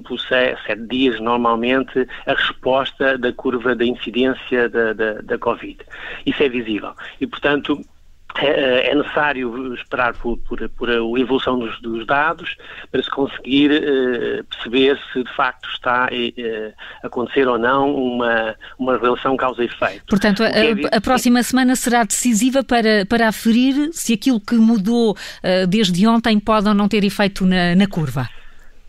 por sete dias, normalmente, a resposta da curva da incidência da, da, da Covid. Isso é visível. E, portanto, é, é necessário esperar por, por, por, a evolução dos, dos, dados para se conseguir eh, perceber se de facto está eh, a acontecer ou não uma, uma relação causa-efeito. Portanto, a, é... a, próxima semana será decisiva para, para aferir se aquilo que mudou uh, desde ontem pode ou não ter efeito na, na curva.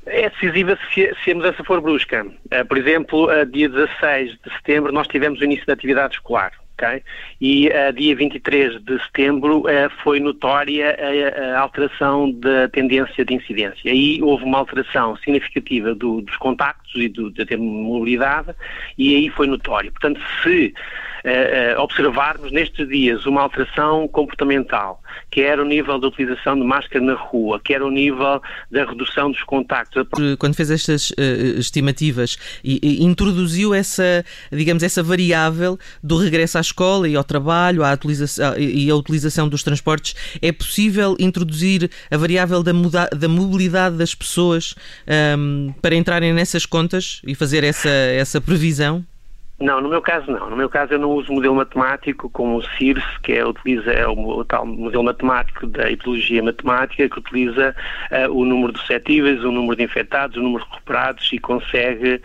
É decisiva se, se, a mudança for brusca. Uh, por exemplo, uh, dia 16 de setembro nós tivemos o início da atividade escolar. Okay? E uh, dia 23 de setembro uh, foi notória a, a, alteração da tendência de incidência. Aí houve uma alteração significativa do, dos contactos e do, da mobilidade e aí foi notório. Portanto, se uh, observarmos nestes dias uma alteração comportamental, quer o nível da utilização de máscara na rua, quer o nível da redução dos contactos. Quando fez estas uh, estimativas e, e, introduziu essa, digamos, essa variável do regresso à escola e ao trabalho à utilização, e a utilização dos transportes, é possível introduzir a variável da, muda, da mobilidade das pessoas um, ehm, para entrarem nessas contas e fazer essa, essa previsão? Não, no meu caso não. No meu caso eu não uso modelo matemático como o CIRS, que é, utiliza, é o, tal modelo matemático da epidemiologia matemática, que utiliza uh, o número de suscetíveis, o número de infectados, o número de recuperados e consegue,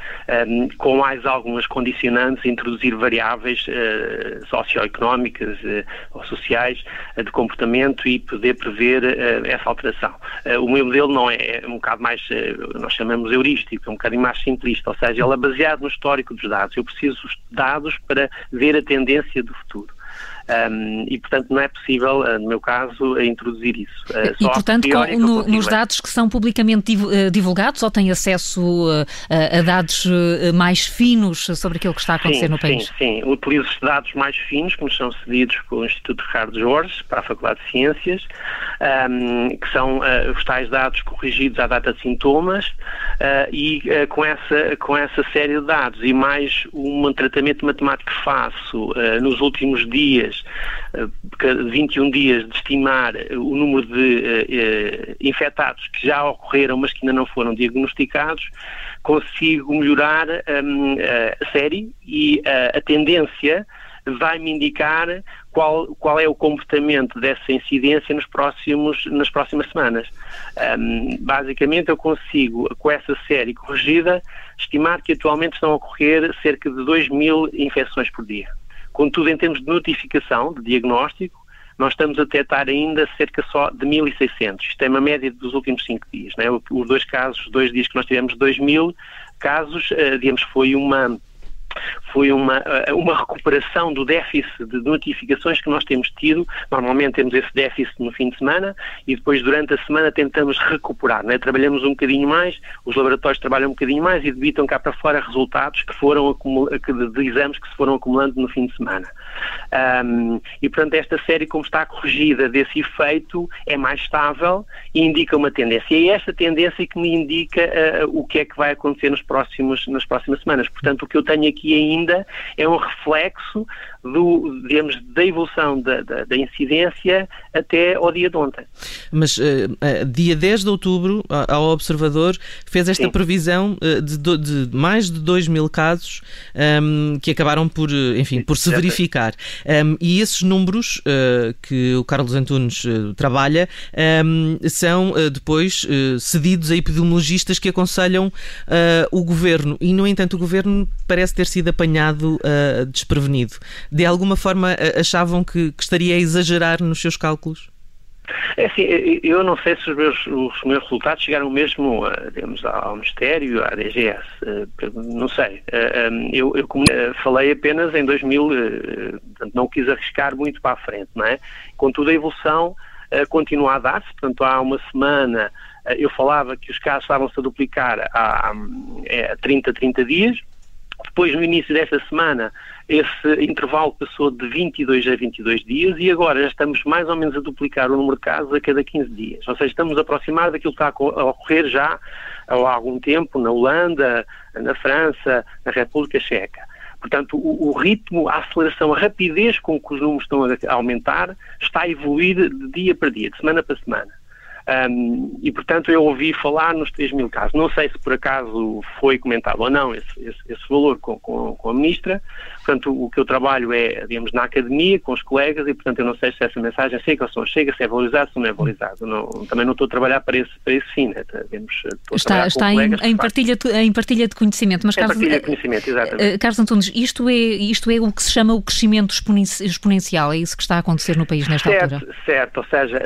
um, ehm, com mais algumas condicionantes, introduzir variáveis uh, socioeconómicas uh, ou sociais de comportamento e poder prever essa alteração. o meu modelo não é, é um bocado mais, nós chamamos heurístico, é um bocadinho mais simplista, ou seja, ele é baseado no histórico dos dados. Eu preciso dados para ver a tendência do futuro. Um, e, portanto, não é possível, uh, no meu caso, introduzir isso. Uh, e, portanto, com, no, nos dados que são publicamente uh, divulgados, ou tem acesso a dados mais finos sobre aquilo que está a acontecer sim, no país? Sim, sim. Utilizo dados mais finos, que nos são cedidos pelo Instituto Ricardo Jorge, para a Faculdade de Ciências, um, que são os tais dados corrigidos à data de sintomas, e com, essa, com essa série de dados, e mais um tratamento matemático que faço nos últimos dias, dias, 21 dias de estimar o número de uh, infectados que já ocorreram, mas que ainda não foram diagnosticados, consigo melhorar um, a série e a tendência vai-me indicar qual, qual é o comportamento dessa incidência nos próximos, nas próximas semanas. Um, basicamente, eu consigo, com essa série corrigida, estimar que atualmente estão a ocorrer cerca de 2 mil infecções por dia. Contudo, em termos de notificação, de diagnóstico, nós estamos a detectar ainda cerca só de 1.600. Isto é uma média dos últimos cinco dias. Né? Os dois casos, os dois dias que nós tivemos 2.000 casos, eh, digamos, foi uma foi uma, eh, uma recuperação do déficit de notificações que nós temos tido. Normalmente temos esse déficit no fim de semana e depois durante a semana tentamos recuperar. Né? Trabalhamos um bocadinho mais, os laboratórios trabalham um bocadinho mais e debitam cá para fora resultados que foram de exames que se foram acumulando no fim de semana. Um, e portanto esta série, como está corrigida desse efeito, é mais estável e indica uma tendência. E é esta tendência que me indica uh, o que é que vai acontecer nos próximos, nas próximas semanas. Portanto, o que eu tenho aqui ainda é um reflexo do, digamos, da evolução da, da, da, incidência até ao dia de ontem. Mas uh, uh, dia 10 de outubro, ao Observador, fez esta Sim. previsão uh, de, de, mais de 2 mil casos um, ehm, que acabaram por, enfim, por se verificar. Um, ehm, e esses números que o Carlos Antunes trabalha um, ehm, são depois cedidos a epidemiologistas que aconselham o governo. E, no entanto, o governo parece ter sido apanhado desprevenido de alguma forma achavam que, que estaria a exagerar nos seus cálculos? É assim, eu não sei se os meus, os meus resultados chegaram mesmo digamos, ao Ministério, à DGS, eh, não sei. Eh, eh, eu, eu falei apenas em 2000, portanto não quis arriscar muito para a frente, não é? Contudo, a evolução continua a dar-se, portanto há uma semana eu falava que os casos estavam-se a duplicar há, há 30, 30 dias, depois, no início desta semana, esse intervalo passou de 22 a 22 dias e agora já estamos mais ou menos a duplicar o número de casos a cada 15 dias. Ou seja, estamos a aproximar daquilo que está a ocorrer já há algum tempo na Holanda, na França, na República Checa. Portanto, o, o, ritmo, a aceleração, a rapidez com que os números estão a aumentar está a evoluir de dia para dia, de semana para semana. Um, e, portanto, eu ouvi falar nos 3 mil casos. Não sei se por acaso foi comentado ou não esse, esse, esse valor com, com, com, a Ministra. Portanto, o que eu trabalho é, digamos, na academia, com os colegas, e, portanto, eu não sei se essa mensagem chega ou se não chega, se é valorizado ou se não é valorizado. Não, também não estou a trabalhar para esse, para esse fim. Né? Digamos, está está em, em, partilha de, em partilha de conhecimento. Mas, Carlos, partilha de conhecimento, exatamente. Uh, Carlos Antunes, isto é, isto é o que se chama o crescimento exponencial, é isso que está a acontecer no país nesta certo, altura? Certo, ou seja,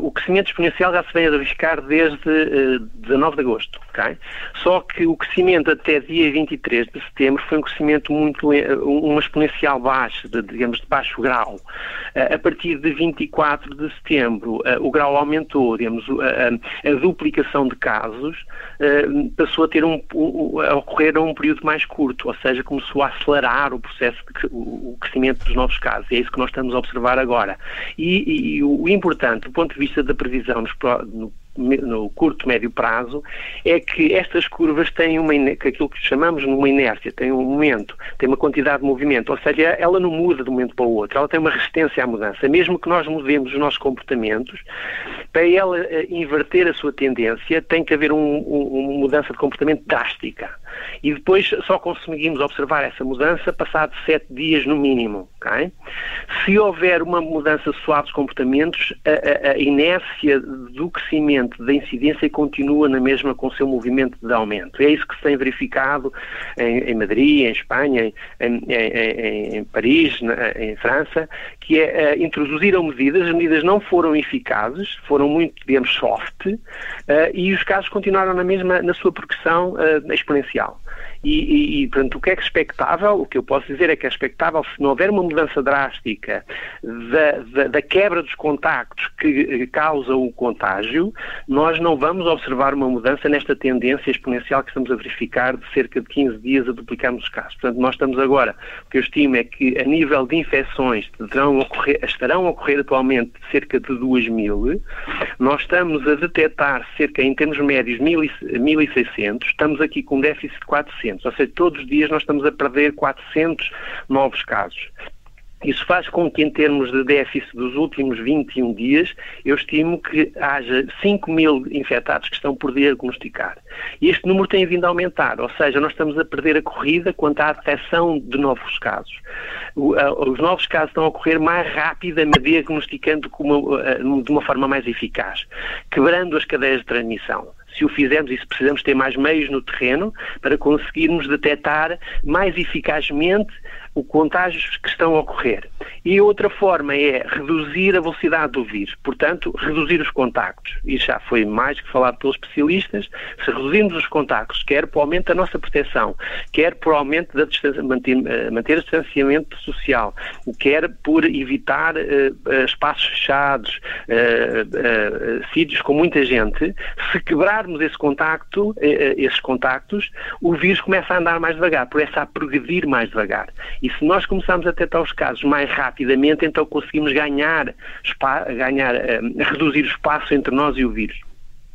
o crescimento exponencial já se vem a verificar desde 19 de agosto, ok? Só que o crescimento até dia 23 de setembro foi um crescimento muito, uma exponencial baixa, de, digamos, de baixo grau. A partir de 24 de setembro, o grau aumentou, digamos, a, a duplicação de casos passou a ter um, a ocorrer a um período mais curto, ou seja, começou a acelerar o processo de o crescimento dos novos casos. É isso que nós estamos a observar agora. E, e o importante, do ponto de vista da previsão nos, no no curto, médio prazo, é que estas curvas têm uma, aquilo que chamamos de uma inércia, têm um momento, têm uma quantidade de movimento, ou seja, ela não muda de um momento para o outro, ela tem uma resistência à mudança. Mesmo que nós mudemos os nossos comportamentos, para ela eh, inverter a sua tendência, tem que haver um, um, uma mudança de comportamento drástica. E depois só conseguimos observar essa mudança passado sete dias no mínimo. Okay? Se houver uma mudança suave de comportamentos, a, a, a inércia do crescimento da incidência continua na mesma com o seu movimento de aumento. É isso que se tem verificado em, em Madrid, em Espanha, em, em, em Paris, na, em França, que é uh, introduziram medidas, as medidas não foram eficazes, foram muito, digamos, soft, uh, e os casos continuaram na mesma, na sua progressão uh, exponencial. E, e, e, portanto, o que é expectável? O que eu posso dizer é que é expectável, se não houver uma mudança drástica da, da, da quebra dos contactos que causa o contágio, nós não vamos observar uma mudança nesta tendência exponencial que estamos a verificar de cerca de 15 dias a duplicarmos os casos. Portanto, nós estamos agora, o que eu estimo é que a nível de infecções ocorrer, estarão a ocorrer atualmente cerca de 2 mil, nós estamos a detectar cerca, em termos médios, 1.600, estamos aqui com um déficit de 400. 400, ou seja, todos os dias nós estamos a perder 400 novos casos. Isso faz com que, em termos de déficit dos últimos 21 dias, eu estimo que haja 5 mil infectados que estão por diagnosticar. E este número tem vindo a aumentar, ou seja, nós estamos a perder a corrida quanto à detecção de novos casos. Os novos casos estão a ocorrer mais rapidamente, diagnosticando de uma forma mais eficaz, quebrando as cadeias de transmissão se o fizermos isso, precisamos ter mais meios no terreno para conseguirmos detectar mais eficazmente o contágios que estão a ocorrer. E outra forma é reduzir a velocidade do vírus, portanto, reduzir os contactos. Isso já foi mais que falado pelos especialistas. Se reduzirmos os contactos, quer por aumento da nossa proteção, quer por aumento da distância, manter, eh, manter o distanciamento social, quer por evitar uh, espaços fechados, uh, uh, sítios com muita gente, se quebrarmos esse contacto, esses contactos, o vírus começa a andar mais devagar, essa a progredir mais devagar. E se nós começarmos a detectar os casos mais rapidamente, então conseguimos ganhar, ganhar uh, reduzir o espaço entre nós e o vírus.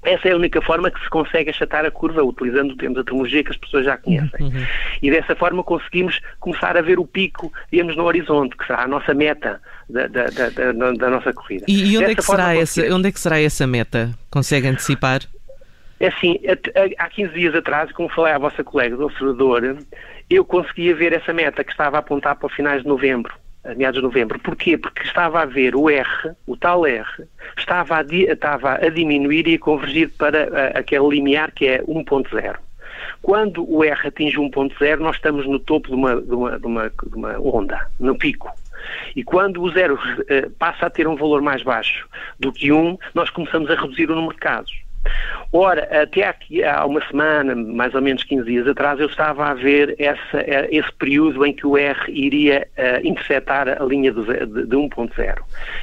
Essa é a única forma que se consegue achatar a curva, utilizando o termo da tecnologia que as pessoas já conhecem. Uhum. E dessa forma conseguimos começar a ver o pico, digamos, no horizonte, que será a nossa meta da, da, da, da nossa corrida. E, e onde, é que será essa, onde é que será essa meta? Consegue antecipar? É assim, há 15 dias atrás, como falei à vossa colega do observador, eu conseguia ver essa meta que estava a apontar para finais de novembro, a meados de novembro. Porquê? Porque estava a ver o R, o tal R, estava a, estava a diminuir e a convergir para uh, aquele limiar que é 1.0. Quando o R atinge 1.0, nós estamos no topo de uma, de, uma, de, uma, de uma, onda, no pico. E quando o zero uh, passa a ter um valor mais baixo do que 1, nós começamos a reduzir o número de casos. Ora, até aqui há uma semana, mais ou menos 15 dias atrás, eu estava a ver essa, eh, esse período em que o R iria uh, interceptar a linha de, de, de 1.0.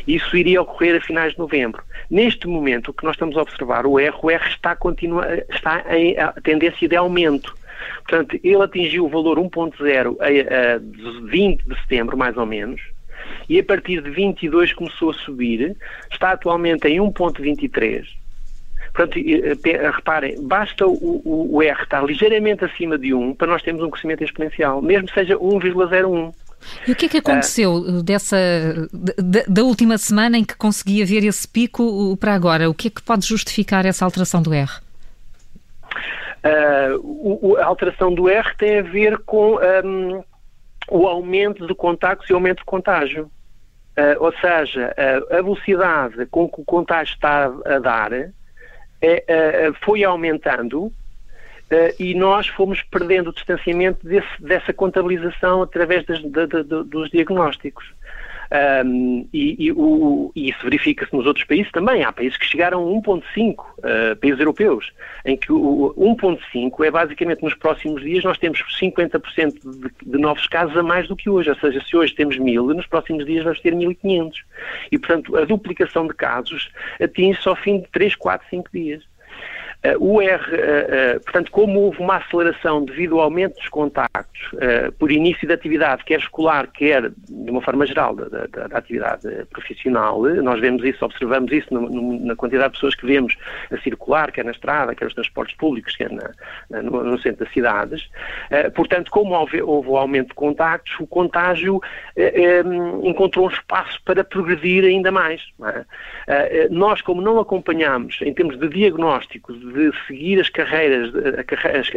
Isso iria ocorrer a finais de novembro. Neste momento, o que nós estamos a observar, o R, o R está, continua, está em tendência de aumento. Portanto, ele atingiu o valor 1.0 a, a 20 de setembro, mais ou menos, e a partir de 22 começou a subir, está atualmente em 1.23 Portanto, eh, reparem, basta o, o, o, R estar ligeiramente acima de 1 para nós termos um crescimento exponencial, mesmo que seja 1,01. E o que é que aconteceu dessa da, da, última semana em que conseguia ver esse pico para agora? O que é que pode justificar essa alteração do R? Uh, a alteração do R tem a ver com um, o aumento de contactos e aumento de contágio. Uh, ou seja, a velocidade com que o contágio está a dar foi aumentando e nós fomos perdendo o distanciamento desse, dessa contabilização através das, dos diagnósticos. Um, e, e, o, e, isso verifica-se nos outros países também. Há países que chegaram a 1,5, uh, países europeus, em que o 1,5 é basicamente nos próximos dias nós temos 50% de, de, novos casos a mais do que hoje. Ou seja, se hoje temos 1000, nos próximos dias vamos ter 1500. E, portanto, a duplicação de casos atinge-se ao fim de 3, 4, 5 dias. Uh, o R, uh, uh, portanto, como houve uma aceleração devido ao aumento dos contactos por início da atividade, quer escolar, quer de uma forma geral da, da, da atividade profissional, nós vemos isso, observamos isso na quantidade de pessoas que vemos a circular, quer na estrada, quer nos transportes públicos, quer na, no, centro das cidades. portanto, como houve, houve o aumento de contactos, o contágio encontrou um espaço para progredir ainda mais. É? nós, como não acompanhamos em termos de diagnóstico, de seguir as carreiras,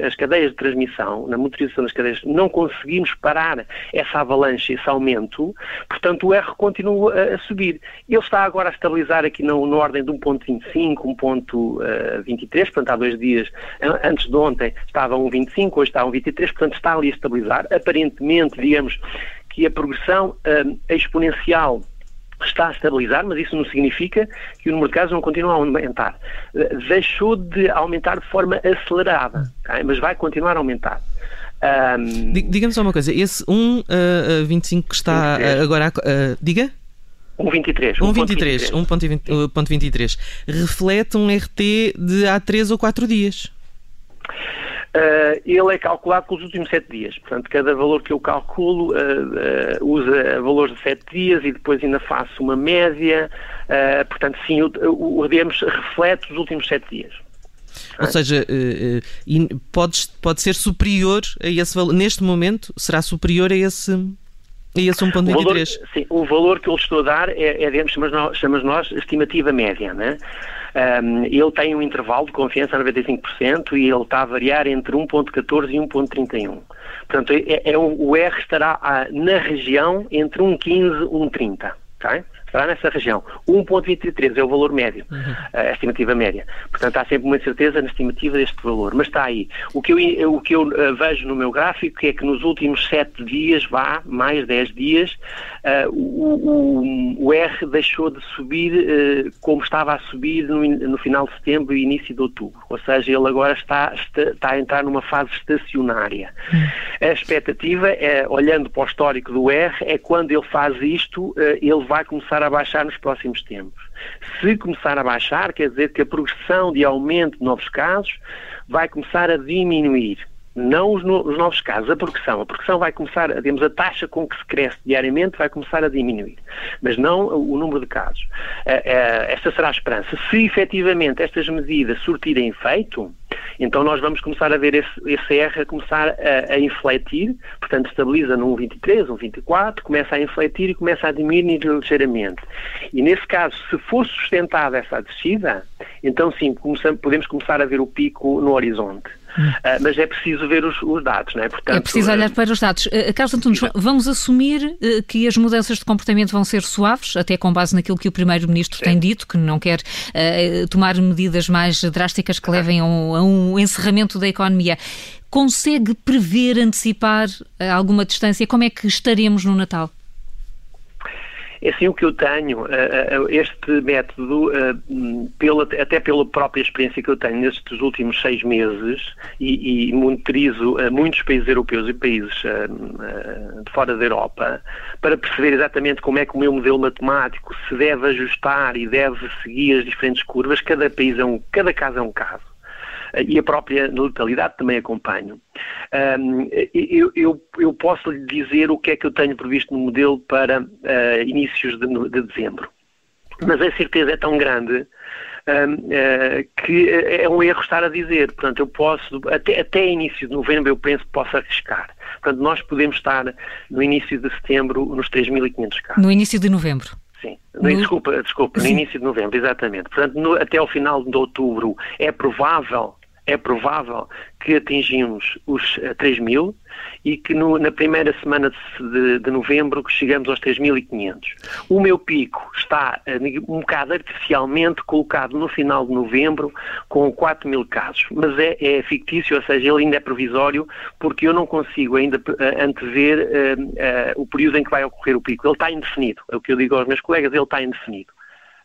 as, cadeias de transmissão, na motorização das cadeias, não conseguimos parar essa avalanche, esse aumento, portanto o R continua a, subir. Ele está agora a estabilizar aqui na, na ordem de 1.25, 1.23, portanto há dois dias, antes de ontem estava a 1.25, hoje está a 1.23, portanto está ali a estabilizar. Aparentemente, digamos que a progressão uh, exponencial está a estabilizar, mas isso não significa que o número de casos não continua a aumentar. Deixou de aumentar de forma acelerada, okay? mas vai continuar a aumentar. Um... Diga-me só uma coisa, esse 1,25 uh, que está 23. agora. Uh, diga? 1,23. 1,23. 1,23. Reflete um RT de há 3 ou 4 dias. Uh, ele é calculado pelos últimos sete dias. Portanto, cada valor que eu calculo uh, uh, usa valores de sete dias e depois ainda faço uma média. portanto, sim, o, o RDMs reflete os últimos sete dias. Ou seja, pode, pode ser superior a esse valor. Neste momento, será superior a esse. A esse 1.23? Sim, o valor que eu estou a dar é, é digamos, chamamos nós, chamamos nós estimativa média, né? Um, ele tem um intervalo de confiança a 95% e ele está a variar entre 1.14 e 1.31. Portanto, é, é, o R estará a, na região entre 1.15 e 1.30. Okay? Estará nessa região. 1,23 é o valor médio, uhum. a estimativa média. Portanto, há sempre uma incerteza na estimativa deste valor. Mas está aí. O que eu, o que eu uh, vejo no meu gráfico é que nos últimos 7 dias, vá, mais 10 dias, uh, o, o, o, R deixou de subir uh, como estava a subir no, no, final de setembro e início de outubro. Ou seja, ele agora está, está, está a entrar numa fase estacionária. Uhum. A expectativa, é, olhando para o histórico do R, é quando ele faz isto, ele vai começar começar a baixar nos próximos tempos. Se começar a baixar, quer dizer que a progressão de aumento de novos casos vai começar a diminuir. Não os, no, os novos casos, a progressão. A progressão vai começar, digamos, a taxa com que se cresce diariamente vai começar a diminuir, mas não o número de casos. Uh, uh, esta será a esperança. Se efetivamente estas medidas surtirem efeito, então nós vamos começar a ver esse, esse R a começar a, a infletir, portanto estabiliza num 23, um 24, começa a infletir e começa a diminuir ligeiramente. E nesse caso, se for sustentada essa descida, então sim, podemos começar a ver o pico no horizonte. Uh, mas é preciso ver os, os dados, não é? Portanto, é preciso olhar para os dados. Uh, Carlos Antunes, vamos assumir uh, que as mudanças de comportamento vão ser suaves, até com base naquilo que o Primeiro-Ministro tem dito, que não quer tomar medidas mais drásticas que levem a um, a um encerramento da economia. Consegue prever, antecipar alguma distância? Como é que estaremos no Natal? É assim o que eu tenho, eh, eh, este método, eh, pela, até pela própria experiência que eu tenho nestes últimos seis meses, e, e monitorizo muitos países europeus e países de fora da Europa, para perceber exatamente como é que o meu modelo matemático se deve ajustar e deve seguir as diferentes curvas, cada país é um, cada caso é um caso e a própria letalidade também acompanho. Um, eu, eu, eu, posso lhe dizer o que é que eu tenho previsto no modelo para uh, inícios de, de, dezembro. Mas a certeza é tão grande uh, que é um erro estar a dizer. Portanto, eu posso, até, até início de novembro, eu penso que posso arriscar. Portanto, nós podemos estar no início de setembro nos 3.500 casos. No início de novembro? Sim, no... desculpa, desculpa, no início de novembro, exatamente. Portanto, no, até ao final de outubro é provável é provável que atingimos os 3 eh, mil e que no, na primeira semana de, de, novembro chegamos aos 3.500. O meu pico está eh, um bocado artificialmente colocado no final de novembro com 4 mil casos, mas é, é, fictício, ou seja, ele ainda é provisório porque eu não consigo ainda uh, antever uh, uh, o período em que vai ocorrer o pico. Ele está indefinido, é o que eu digo aos meus colegas, ele está indefinido.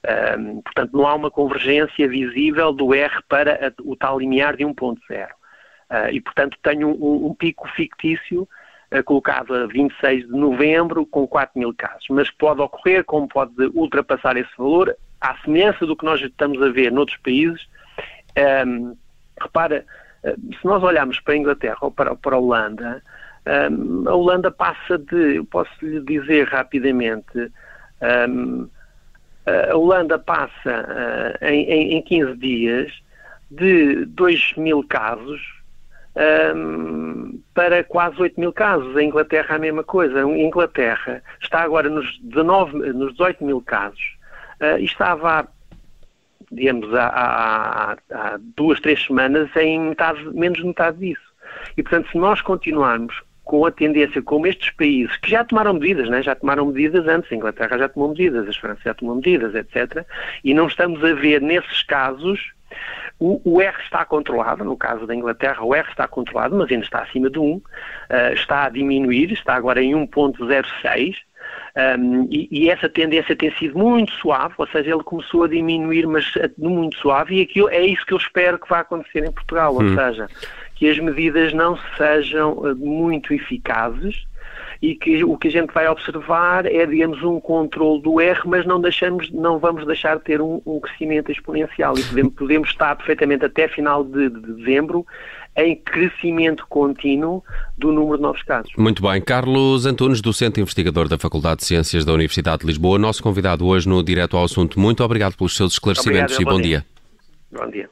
Um, portanto, não há uma convergência visível do R para a, o tal limiar de 1.0. Uh, e, portanto, tenho um, um pico fictício uh, colocado a 26 de novembro com 4 mil casos. Mas pode ocorrer, como pode ultrapassar esse valor, à semelhança do que nós estamos a ver noutros países. Um, repara, uh, se nós olharmos para a Inglaterra ou para, para a Holanda, um, a Holanda passa de, eu posso lhe dizer rapidamente, um, a Holanda passa uh, em, em 15 dias de 2 mil casos um, para quase 8 mil casos. A Inglaterra a mesma coisa. A Inglaterra está agora nos, 19, nos 18 mil casos uh, e estava digamos, há, há, há, duas, três semanas em metade, menos de metade disso. E, portanto, se nós continuarmos com a tendência como estes países, que já tomaram medidas, né? já tomaram medidas antes, a Inglaterra já tomou medidas, a França já tomou medidas, etc. E não estamos a ver nesses casos o, o, R está controlado, no caso da Inglaterra, o R está controlado, mas ainda está acima de 1, uh, está a diminuir, está agora em 1.06, um, e, e, essa tendência tem sido muito suave, ou seja, ele começou a diminuir, mas muito suave, e aquilo, é isso que eu espero que vá acontecer em Portugal, hum. ou seja, que as medidas não sejam eh, muito eficazes e que o que a gente vai observar é, digamos, um controle do R, mas não, deixamos, não vamos deixar de ter um, um crescimento exponencial e podemos, podemos, estar perfeitamente até final de, de dezembro em crescimento contínuo do número de novos casos. Muito bem. Carlos Antunes, docente investigador da Faculdade de Ciências da Universidade de Lisboa, nosso convidado hoje no Direto ao Assunto. Muito obrigado pelos seus esclarecimentos obrigado, e bom, bom dia. dia. Bom dia.